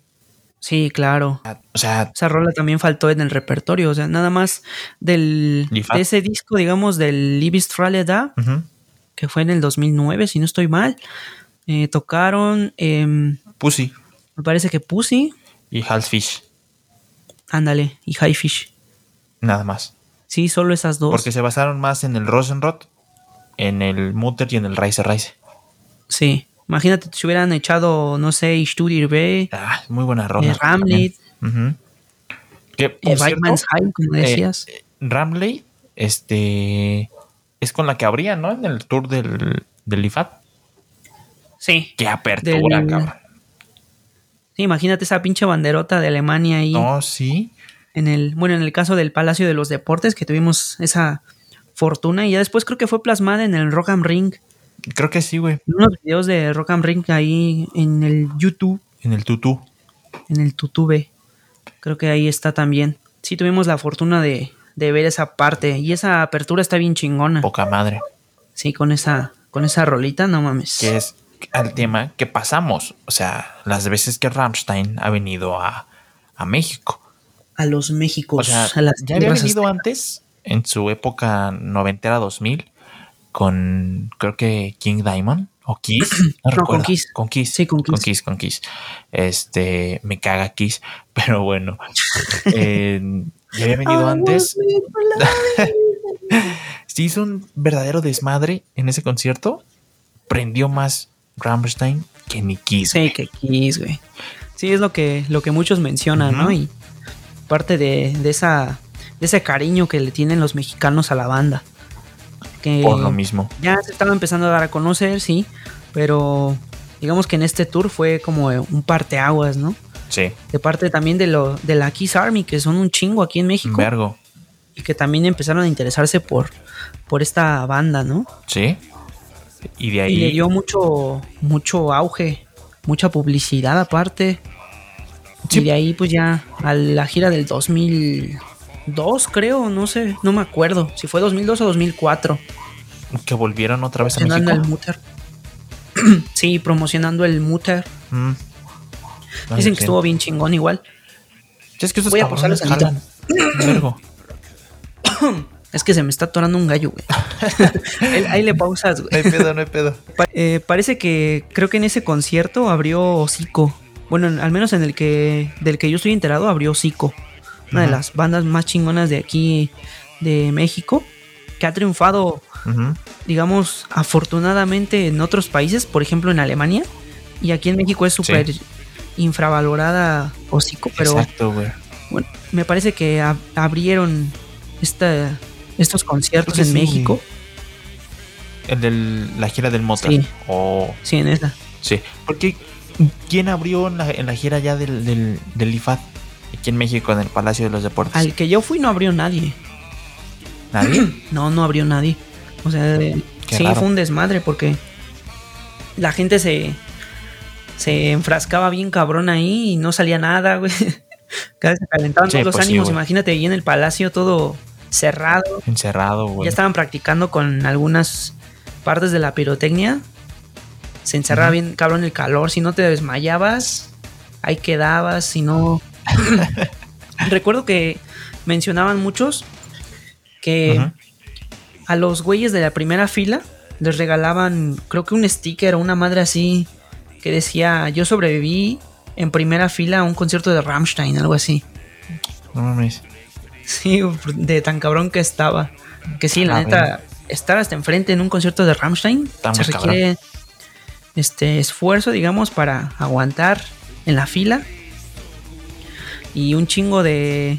Sí, claro. O sea, Esa rola también faltó en el repertorio, o sea, nada más del, de ese disco, digamos, del Libis Traleda, que fue en el 2009, si no estoy mal, eh, tocaron, em, Pussy me parece que Pussy, y Halsfish, ándale, y Highfish. nada más. Sí, solo esas dos. Porque se basaron más en el Rosenrod, en el Mutter y en el Rice Rice. Sí, imagínate si hubieran echado, no sé, Studir B, Ah, muy buena rola. eh, Ramlet, Ujú. Que, por eh, cierto, Weidman's High, como eh, decías. Ramley, este, es con la que abría, ¿no? En el tour del, del IFAT. sí. Qué apertura, Del- cabrón. Sí, imagínate esa pinche banderota de Alemania ahí. No, sí. En el, bueno, en el caso del Palacio de los Deportes, que tuvimos esa fortuna, y ya después creo que fue plasmada en el Rock am Ring, Creo que sí, güey. unos videos de Rock am Ring ahí en el YouTube, En el tutú. en el Tutube. Creo que ahí está también. Sí, tuvimos la fortuna de, de ver esa parte, y esa apertura está bien chingona. Poca madre. Sí, con esa, con esa rolita, no mames. Que es al tema que pasamos. O sea, las veces que Rammstein ha venido a, a México. A los Méxicos, O sea, a las ya había venido antes, en su época noventera 2000, con creo que King Diamond o Kiss. No, con Kiss. Con Kiss. Sí, con Con Kiss. Kiss, con Kiss. Este, me caga Kiss, pero bueno. Eh, ya había venido antes. Se hizo un verdadero desmadre en ese concierto. Prendió más Rammstein que ni Kiss. Sí, que Kiss, güey. Sí, es lo que, lo que muchos mencionan. ¿no? Y parte de, de esa, de ese cariño que le tienen los mexicanos a la banda. Que Por lo mismo. ya se estaba empezando a dar a conocer, sí, pero digamos que en este tour fue como un parteaguas, ¿no? Sí. De parte también de, lo, de la Kiss Army, que son un chingo aquí en México, Vergo. y que también empezaron a interesarse por, por esta banda, ¿no? Sí. Y de ahí. Y le dio mucho, mucho auge, mucha publicidad aparte. Sí. Y de ahí pues ya a la gira del 2002 creo, no sé, no me acuerdo si fue 2002 o 2004. que volvieron otra vez a Promocionando México. el Mutter. sí, promocionando el Mutter. Mm. Dicen que estuvo bien chingón igual. Es que Voy a. Vergo. Es que se me está atorando un gallo, güey. ahí, ahí le pausas, güey. No hay pedo, no hay pedo. Pa- eh, parece que creo que en ese concierto abrió Hocico. Bueno, en- al menos en el que del que yo estoy enterado abrió Hocico. Una de las bandas más chingonas de aquí de México que ha triunfado, digamos, afortunadamente en otros países, por ejemplo en Alemania, y aquí en México es súper infravalorada Hocico, pero Exacto, güey. bueno, me parece que ab- abrieron esta, estos conciertos en sí. México. El de la gira del Motor. Sí. Oh, Sí, en esa. sí. Porque ¿quién abrió en la, en la gira ya del, del, del IFAD? Aquí en México, en el Palacio de los Deportes. Al que yo fui no abrió nadie. ¿Nadie? No, no abrió nadie. O sea, Qué sí, raro. fue un desmadre porque la gente se, se enfrascaba bien cabrón ahí y no salía nada, güey. Cada vez se calentaban Sí, todos los pues ánimos. Imagínate ahí en el palacio todo cerrado. Encerrado, güey. Ya estaban practicando con algunas partes de la pirotecnia. Se encerraba bien cabrón el calor. Si no te desmayabas, ahí quedabas. Si no. Recuerdo que mencionaban muchos que a los güeyes de la primera fila les regalaban, creo que un sticker o una madre así que decía: Yo sobreviví en primera fila a un concierto de Rammstein, algo así. No mames. Sí, de tan cabrón que estaba. Que sí, la Ah, neta, estar hasta enfrente en un concierto de Rammstein se requiere este esfuerzo, digamos, para aguantar en la fila. Y un chingo de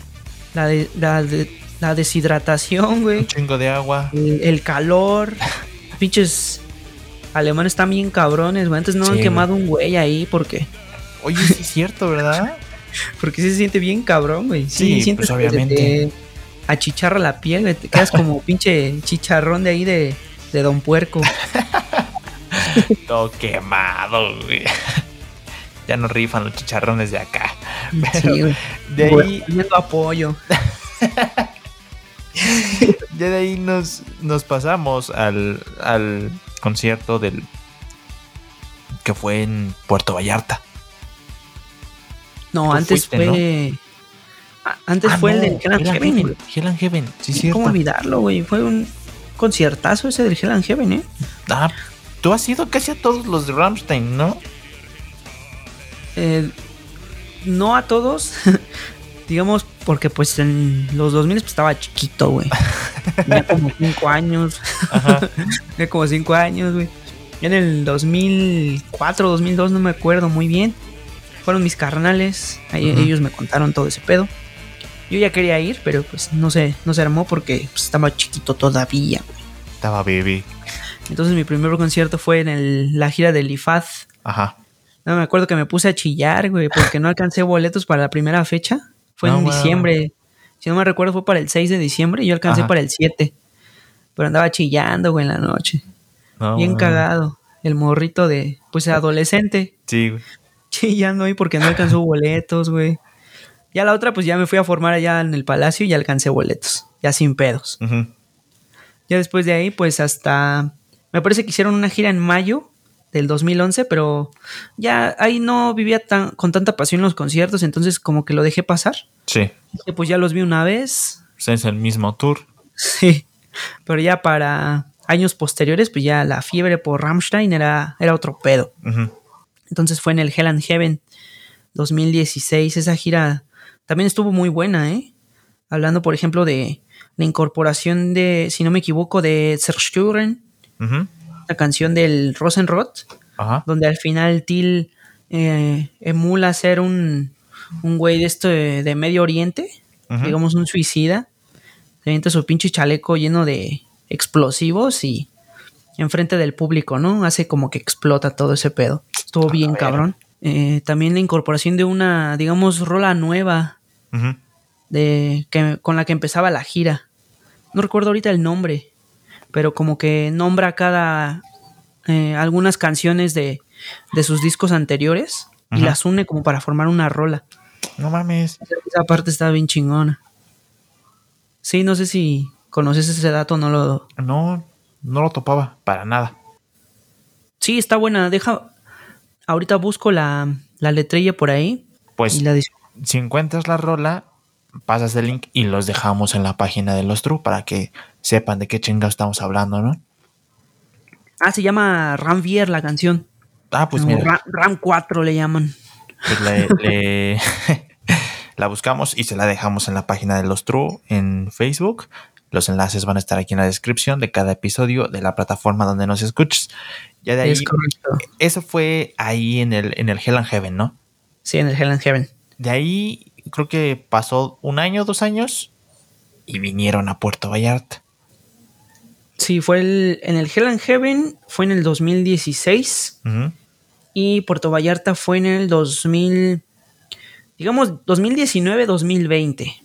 la, de, la, de- la deshidratación, Un güey. chingo de agua. El, el calor. Pinches alemanes están bien cabrones, güey. Antes no Sí, han quemado un güey ahí porque Oye, sí es cierto, ¿verdad? porque sí se siente bien cabrón, güey. Sí, Sí, sientes pues, obviamente. te- achicharra la piel, güey, te quedas como pinche chicharrón de ahí de, de Don Puerco. Todo quemado, güey. Ya no rifan los chicharrones de acá. Sí, güey. De ahí, Comiendo apoyo. ya de ahí nos, nos pasamos al, al concierto del que fue en Puerto Vallarta. No, Tú antes fuiste, fue. Antes Ah, fue el del Hell and Heaven. Hell and Heaven, sí, cierto. ¿Cómo olvidarlo, güey? Fue un conciertazo ese del Hell and Heaven, ¿eh? Ah, tú has ido casi a todos los de Rammstein, ¿no? Eh, no a todos, digamos, porque pues en los 2000 pues, estaba chiquito, güey. Tenía como 5 años. Tenía como 5 años, güey. En el 2004, 2002, no me acuerdo muy bien. Fueron mis carnales. Ahí ellos me contaron todo ese pedo. Yo ya quería ir, pero pues no sé, no se armó porque pues, estaba chiquito todavía. güey. Estaba baby. Entonces mi primer concierto fue en el- la gira del IFAD. Ajá. No me acuerdo que me puse a chillar, güey, porque no alcancé boletos para la primera fecha. Fue No, en diciembre. Si no me recuerdo, fue para el 6 de diciembre y yo alcancé Ajá. para el 7. Pero andaba chillando, güey, en la noche. No, Bien cagado. El morrito de, pues, adolescente. Sí, güey. Chillando ahí porque no alcanzó boletos, güey. Ya la otra, pues ya me fui a formar allá en el palacio y ya alcancé boletos. Ya sin pedos. Ujú. Ya después de ahí, pues hasta. Me parece que hicieron una gira en mayo del 2011, pero ya ahí no vivía tan, con tanta pasión los conciertos, entonces como que lo dejé pasar. Sí. Dije, Pues ya los vi una vez, Pues Es el mismo tour. sí. Pero ya para años posteriores, pues ya la fiebre por Rammstein era, era otro pedo. Entonces fue en el Hell and Heaven 2016. Esa gira también estuvo muy buena, ¿eh? Hablando, por ejemplo, de la incorporación de, si no me equivoco, de La canción del Rosenrot, Ajá. donde al final Till eh, emula ser un, un güey de esto de, de Medio Oriente, digamos un suicida. Se avienta su pinche chaleco lleno de explosivos y enfrente del público, ¿no? Hace como que explota todo ese pedo. Estuvo bien cabrón. Eh, también la incorporación de una, digamos, rola nueva de que, con la que empezaba la gira. No recuerdo ahorita el nombre, pero como que nombra cada eh, algunas canciones de, de sus discos anteriores y las une como para formar una rola. No mames. Esa parte está bien chingona. Sí, no sé si conoces ese dato, no lo. No, no lo topaba para nada. Sí, está buena. Deja. Ahorita busco la, la letrilla por ahí. Pues y la si encuentras la rola, pasas el link y los dejamos en la página de los True para que sepan de qué chingados estamos hablando, ¿no? Ah, se llama Ramvier la canción. Ah, pues mira, Ra- Ram 4 le llaman. pues le- le- la buscamos y se la dejamos en la página de los True en Facebook. Los enlaces van a estar aquí en la descripción de cada episodio de la plataforma donde nos escuches. Ya de ahí, Es correcto. eso fue ahí en el, en el Hell and Heaven, ¿no? Sí, en el Hell and Heaven. De ahí creo que pasó un año, dos años y vinieron a Puerto Vallarta. Sí, fue el, en el Hell and Heaven, fue en el 2016 Ujú. y Puerto Vallarta fue en el 2000, digamos 2019-2020.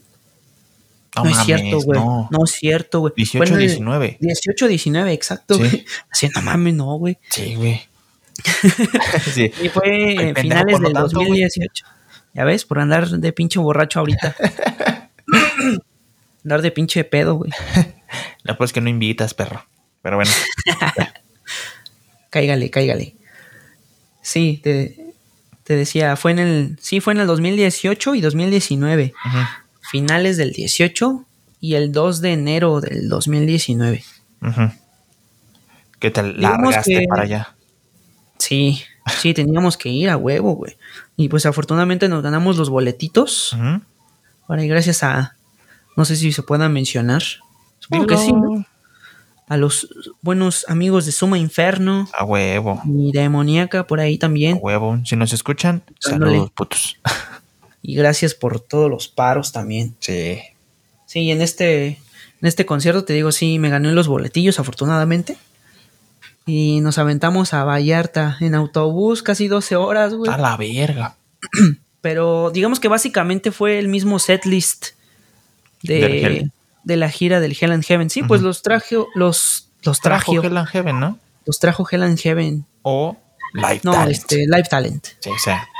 No, No, es mames, cierto, güey. No. No. es cierto, güey. 18, Fue en el 19. 18-19, exacto, Sí. güey. Así, no mames, no, güey. Sí, güey. sí. Y fue pendejo finales del tanto, güey. 2018. Ya ves, por andar de pinche borracho ahorita. andar de pinche pedo, güey. La cosa es que no invitas, perro. Pero bueno. Cáigale, cáigale. Sí, te, te decía, fue en el. Sí, fue en el 2018 y 2019. Ujú, Finales del 18 y el 2 de enero del 2019. ujú. Que te Digamos largaste que- para allá. Sí, sí, teníamos que ir a huevo, güey. Y pues afortunadamente nos ganamos los boletitos. Ujú. Ahora, y gracias a. No sé si se puedan mencionar. Supongo que sí, ¿no? A los buenos amigos de Suma Inferno A huevo. y Demoníaca por ahí A también. huevo. Si nos escuchan, Dándole. saludos, putos. Y gracias por todos los paros también. Sí. Sí, en este, en este concierto te digo, sí, me gané los boletillos, afortunadamente. Y nos aventamos a Vallarta en autobús, casi 12 horas, güey. A la verga. Pero digamos que básicamente fue el mismo setlist de, de la gira del Hell and Heaven. Sí, pues los trajo, los, los Trajo trajo, Hell and Heaven, ¿no? los trajo Hell and Heaven. O Live No, Talent. este, Live Talent. Sí,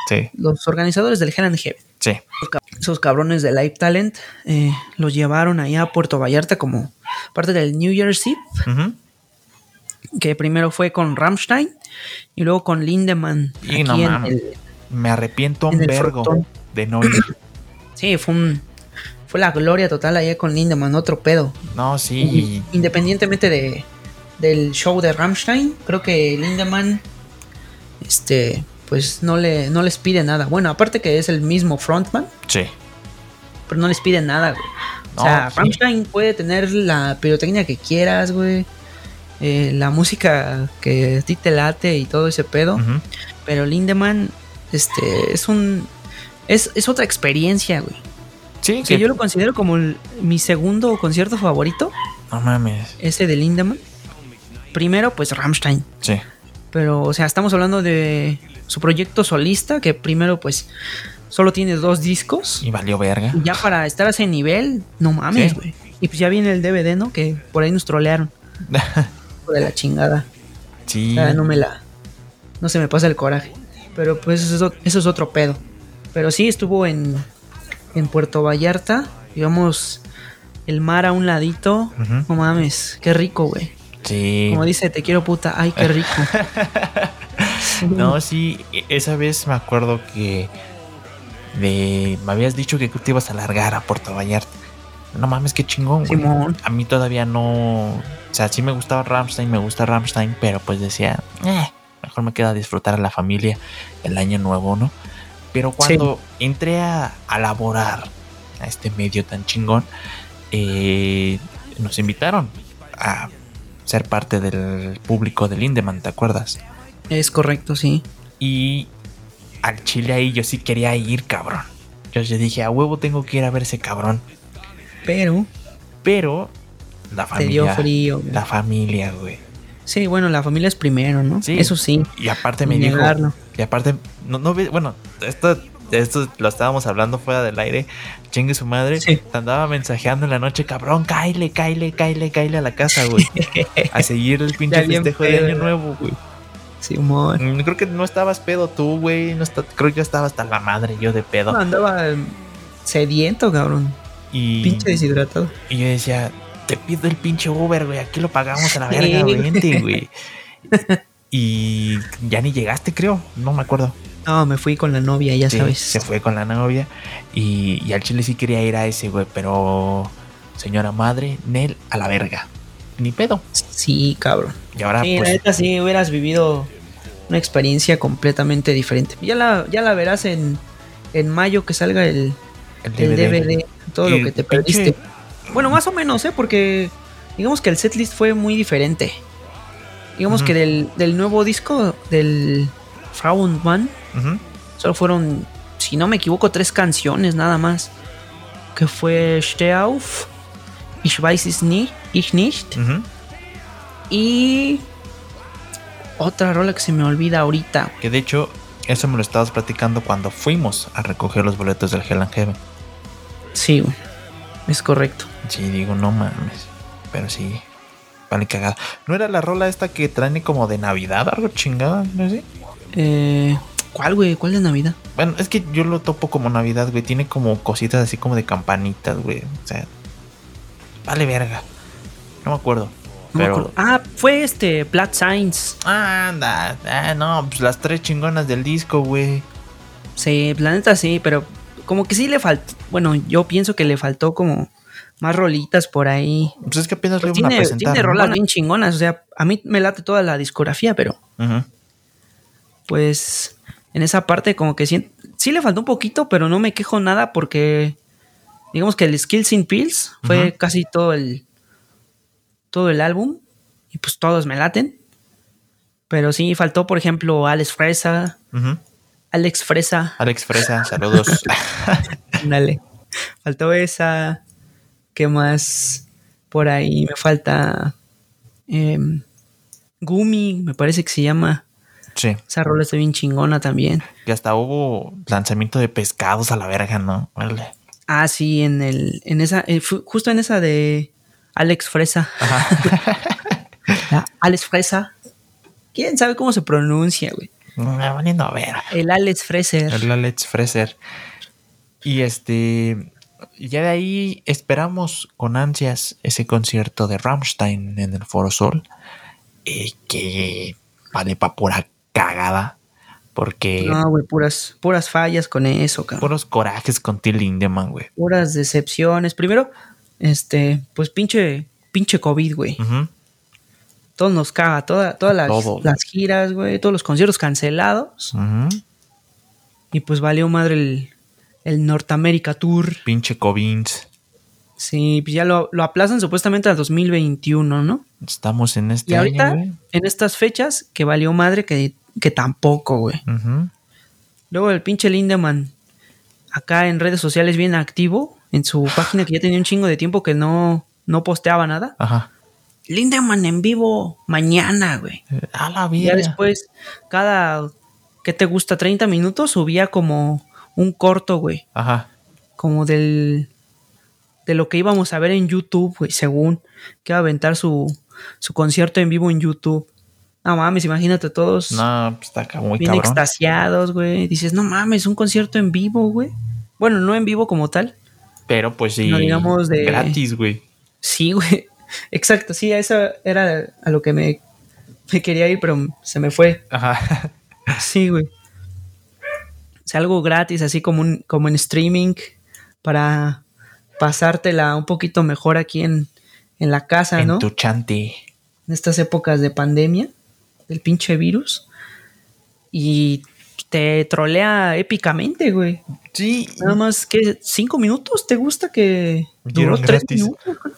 sí, Los organizadores del Hell and Heaven. sí. Esos cab- Esos cabrones de Live Talent eh, los llevaron allá a Puerto Vallarta como parte del New Year's Eve, Ujú. Que primero fue con Rammstein y luego con Lindemann. Y no mames. Me arrepiento un vergo frontón. de no ir. sí, fue un, fue la gloria total allá con Lindemann, otro pedo. No, sí. Y Independientemente de, del show de Rammstein, creo que Lindemann, este, pues no, le, no les pide nada. Bueno, aparte que es el mismo frontman, Sí. pero no les pide nada, güey. O sea, sí. Rammstein puede tener la pirotecnia que quieras, güey. Eh, la música que a ti te late y todo ese pedo. Ujú. Pero Lindemann, este, es un. Es, es otra experiencia, güey. Sí, Que que yo lo considero como el- mi segundo concierto favorito, No mames. ese de Lindemann. Primero, pues Rammstein. Sí. Pero, o sea, estamos hablando de su proyecto solista, que primero, pues, solo tiene dos discos. Y valió verga. Ya para estar a ese nivel, no mames, Sí. güey. Y pues ya viene el DVD, ¿no? Que por ahí nos trolearon. Hijo de la chingada. sí. O sea, no me la. No se me pasa el coraje. Pero pues eso eso es otro pedo. Pero sí estuvo en, en Puerto Vallarta. Digamos, el mar a un ladito. No mames, qué rico, güey. Sí. Como dice, te quiero puta. Ay, qué rico. No, sí, e- esa vez me acuerdo que de, me habías dicho que te ibas a largar a Puerto Vallarta. No mames, qué chingón, güey. Simón. A mí todavía no. O sea, sí me gustaba Ramstein, me gusta Ramstein, pero pues decía, "Eh, mejor me queda disfrutar a la familia el año nuevo, ¿no? Pero cuando entré a, a laborar a este medio tan chingón, eh, nos invitaron a ser parte del público del Lindemann, ¿te acuerdas? Es correcto, sí. Y al Chile ahí yo sí quería ir, cabrón. Yo, yo dije, a huevo tengo que ir a ver ese cabrón. Pero Pero la te dio familia. frío. güey. La familia, güey. Sí, bueno, la familia es primero, ¿no? Sí. Eso sí. Y aparte me Ni dijo. negarlo. Y aparte, no, no bueno, esto, esto lo estábamos hablando fuera del aire. Chingue su madre. Sí. Te andaba mensajeando en la noche, cabrón, cáile, cáile, cáile, cáile a la casa, güey. a seguir el pinche festejo de año nuevo, güey. Simón. Mm, Creo que no estabas pedo tú, güey. No está- creo que yo estaba hasta la madre yo de pedo. No, andaba sediento, cabrón. Y, Pinche deshidratado. y yo decía, te pido el pinche Uber, güey. Aquí lo pagamos a la verga, güey. vente, güey. y ya ni llegaste, creo. No me acuerdo. No, me fui con la novia, ya Sí, sabes. se fue con la novia. Y, y al chile sí quería ir a ese, güey. Pero, señora madre, Nel, a la verga. Ni pedo. Sí, cabrón. Y ahora, sí, la pues, neta sí hubieras vivido una experiencia completamente diferente. Ya la, ya la verás en, en mayo que salga el, el el DVD. Todo Y lo que te perdiste. Bueno, más o menos, ¿eh? Porque digamos que el setlist fue muy diferente. Digamos que del, del nuevo disco, del Ujú. solo fueron, si no me equivoco, tres canciones nada más. Que fue Steh auf, Ich weiß es nicht, ich nicht. Y otra rola que se me olvida ahorita. Que de hecho, eso me lo estabas platicando cuando fuimos a recoger los boletos del Hell and Heaven. Sí, güey, es correcto. Sí, digo, no mames. Pero sí, vale cagada. ¿No era la rola esta que traen como de Navidad, algo chingada? ¿No sé? Eh, ¿Cuál, güey? ¿Cuál de Navidad? Bueno, es que yo lo topo como Navidad, güey. Tiene como cositas así como de campanitas, güey. O sea, vale verga. No me acuerdo. No me pero. acuerdo. Ah, fue este, Blood Signs. Ah, anda. Ah, no, pues las tres chingonas del disco, güey. Sí, la neta sí, pero como que sí le faltó. Bueno, yo pienso que le faltó como más rolitas por ahí. Pues es que apenas Pues lo a tiene, presentar. tiene ¿no? rolas bien chingonas. O sea, a mí me late toda la discografía, pero Ujú. pues en esa parte como que sí, sí le faltó un poquito, pero no me quejo nada porque digamos que el Skills in Pills fue casi todo el todo el álbum y pues todos me laten. Pero sí faltó, por ejemplo, Alex Fresa, Ujú. Alex Fresa, Alex Fresa, saludos. Dale. Faltó esa. ¿Qué más? Por ahí me falta. em, Gumi, me parece que se llama. sí. Esa rola está bien chingona también. Y hasta hubo lanzamiento de pescados a la verga, ¿no? Órale. Ah, sí, en el, en esa, eh, justo en esa de Alex Fresa. La Alex Fresa. ¿Quién sabe cómo se pronuncia, güey? Me valiendo a ver. El Alex Freser. El Alex Freser. Y este. Ya de ahí esperamos con ansias ese concierto de Rammstein en el Foro Sol. eh, que vale pa' pura cagada. Porque No, güey, puras, puras fallas con eso, cabrón. puros corajes con Till Lindemann, güey. Puras decepciones. Primero, este, pues pinche, pinche COVID, güey. Ujú. Todo nos caga, toda, todas las, Todo. las giras, güey, todos los conciertos cancelados. Ujú. Y pues valió madre el, el Norteamérica Tour. Pinche Covins. Sí, pues ya lo, lo aplazan supuestamente al 2021, ¿no? Estamos en este Y ahorita, año, en estas fechas, que valió madre que, que tampoco, güey. Luego el pinche Lindemann, acá en redes sociales bien activo, en su página que ya tenía un chingo de tiempo que no, no posteaba nada. Ajá. Lindemann en vivo mañana, güey. A la Ya vida. después, cada, ¿qué te gusta? 30 minutos subía como un corto, güey. Ajá. Como del... De lo que íbamos a ver en YouTube, güey, según. Que iba a aventar su, su concierto en vivo en YouTube. No mames, imagínate todos No, pues está acá muy bien cabrón. extasiados, güey. Dices, no mames, un concierto en vivo, güey. Bueno, no en vivo como tal. Pero pues sí. No digamos de- Gratis, güey. Sí, güey. Exacto, sí, a eso era a lo que me, me quería ir, pero se me fue. Ajá. Sí, güey. O sea, algo gratis, así como, un, como en streaming, para pasártela un poquito mejor aquí en, en la casa, en ¿no? tu chante. En estas épocas de pandemia, del pinche virus. Y te trolea épicamente, güey. Sí. Nada más que cinco minutos, ¿te gusta que duró tres gratis. minutos? güey?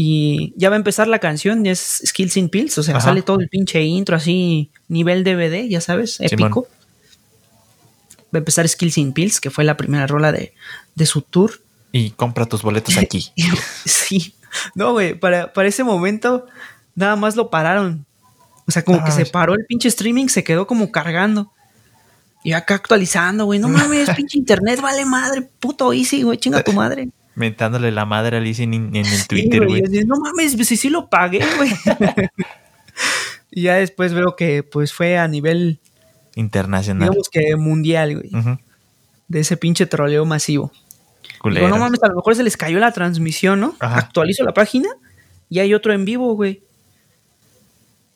Y ya va a empezar la canción, es Skills in Pills, o sea, Ajá. sale todo el pinche intro así, nivel DVD, ya sabes, épico. Va a empezar Skills in Pills, que fue la primera rola de, de su tour. Y compra tus boletos aquí. sí, no, güey, para, para ese momento nada más lo pararon. O sea, como Ah, que se paró el pinche streaming, se quedó como cargando. Y acá actualizando, güey. No mames, pinche internet, vale madre, puto easy, güey, chinga tu madre. Mentándole la madre a Alicia en, en el Twitter, güey. no mames, si sí lo pagué, güey. y ya después veo que pues fue a nivel, Internacional. digamos que mundial, güey. De ese pinche troleo masivo. Digo, no mames, a lo mejor se les cayó la transmisión, ¿no? Ajá. Actualizo la página y hay otro en vivo, güey.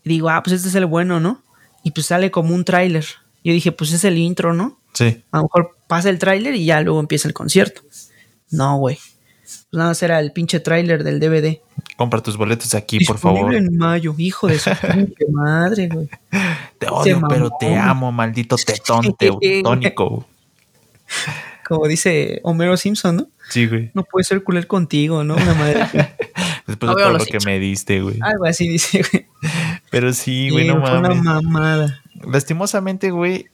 Digo, ah, pues este es el bueno, ¿no? Y pues sale como un tráiler. Yo dije, pues es el intro, ¿no? Sí. A lo mejor pasa el tráiler y ya luego empieza el concierto. No, güey. Pues nada más era el pinche tráiler del DVD. Compra tus boletos aquí, por favor. En mayo, hijo de su pinche madre, güey. Te odio, Se pero mamó. te amo, maldito tetón teutónico. Como dice Homero Simpson, ¿no? Sí, güey. No puede ser culé contigo, ¿no? Una madre. Después No de todo lo que me diste, güey. Algo así dice, güey. Pero sí, Sí, güey, no fue una mames. mamada. Lastimosamente, güey,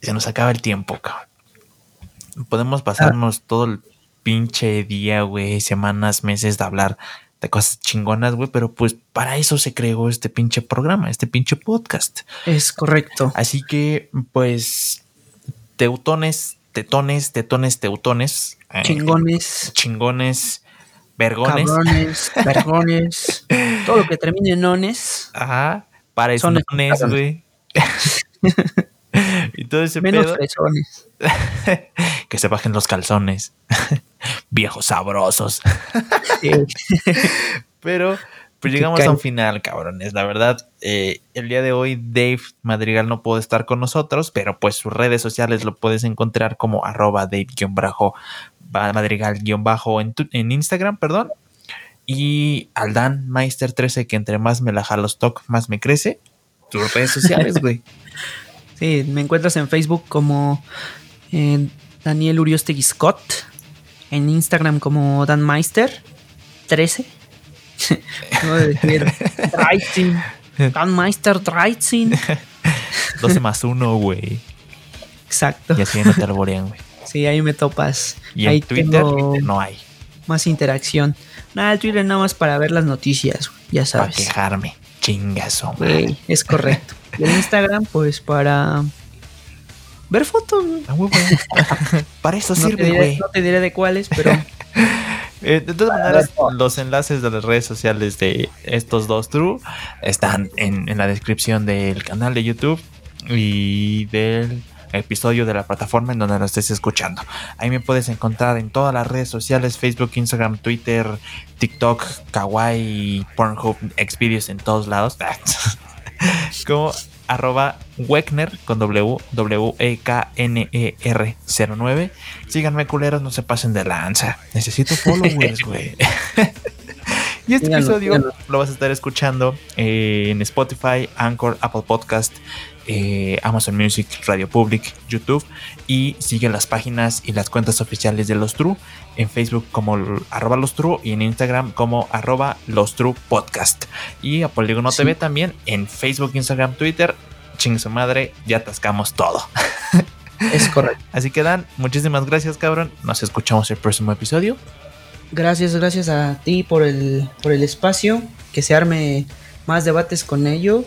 se nos acaba el tiempo, cabrón. Podemos pasarnos todo el pinche día, güey, semanas, meses de hablar de cosas chingonas, güey, pero pues para eso se creó este pinche programa, este pinche podcast. Es correcto. Así que, pues, teutones, tetones, tetones, teutones. eh, Chingones, Chingones, vergones. cabrones, vergones. todo lo que termine en ones. Ajá. Para güey. y todo ese Menos pedo. fresones. que se bajen los calzones. Viejos sabrosos. Sí. Pero pues llegamos a un final, cabrones. La verdad, eh, el día de hoy Dave Madrigal no pudo estar con nosotros, pero pues sus redes sociales lo puedes encontrar como arroba Dave-Madrigal- en, tu- en Instagram, perdón. Y Aldan Meister 13, que entre más me la jalo stock, más me crece. Tus redes sociales, güey. Sí, me encuentras en Facebook como eh, Daniel Uriostegui Scott. En Instagram como Danmeister 13. no de decir Dreitzin. Danmeister Dreitzin. 12 más 1, güey. Exacto. Y así no te alborean, güey. Sí, ahí me topas. Y ahí en Twitter no hay. más interacción. Nada, Twitter nada más para ver las noticias, ya Para sabes. quejarme. Chingazo. Güey, es correcto. Y el Instagram, pues para ver fotos. Para eso no sirve, güey. No te diré de cuáles, pero. Eh, de todas maneras, los enlaces de las redes sociales de estos dos True están en, en la descripción del canal de YouTube y del episodio de la plataforma en donde lo estés escuchando. Ahí me puedes encontrar en todas las redes sociales, Facebook, Instagram, Twitter, TikTok, Kawaii, Pornhub, Xvideos en todos lados. Como arroba Wegner con W, W E K N E R 09. Síganme culeros, no se pasen de lanza. Necesito followers, güey. y este episodio lo vas a estar escuchando en Spotify, Anchor, Apple Podcast, eh, Amazon Music, Radio Public, YouTube y sigue las páginas y las cuentas oficiales de Los True en Facebook como arroba Los True y en Instagram como arroba Los True Podcast y a Polígono TV también en Facebook, Instagram, Twitter. Ching su madre, ya atascamos todo. Es correcto. Así que Dan, muchísimas gracias, cabrón. Nos escuchamos el próximo episodio. Gracias, gracias a ti por el, por el espacio. Que se arme más debates con ello.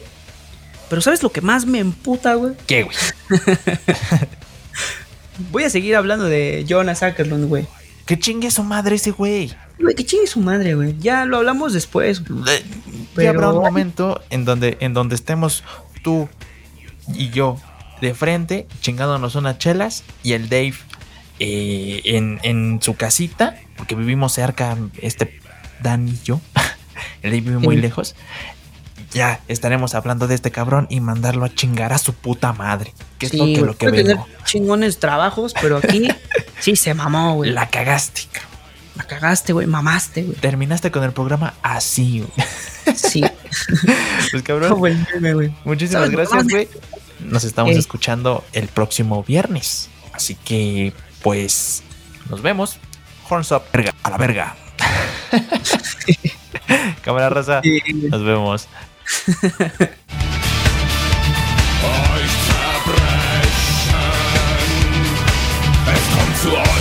Pero ¿sabes lo que más me emputa, güey? ¿Qué, güey? Voy a seguir hablando de Jonas Ackerlund, güey. Que chingue su madre ese güey. Güey, que chingue su madre, güey. Ya lo hablamos después. Güey. Pero... habrá un momento en donde, en donde estemos tú y yo de frente, chingándonos unas chelas, y el Dave eh, en, en, su casita, porque vivimos cerca, este Dan y yo. el Dave vive muy sí. lejos ya estaremos hablando de este cabrón y mandarlo a chingar a su puta madre. Que sí, es lo que, lo que tener vengo. chingones trabajos, pero aquí sí se mamó, güey. La cagaste, cabrón. La cagaste, güey. Mamaste, güey. Terminaste con el programa así, güey. Sí. pues cabrón. No. Muchísimas gracias, güey. Nos estamos eh. escuchando el próximo viernes. Así que, pues, nos vemos. Horns up, verga, a la verga. Cámara raza. Sí. Nos vemos. Euch zerbrechen. Es kommt zu euch.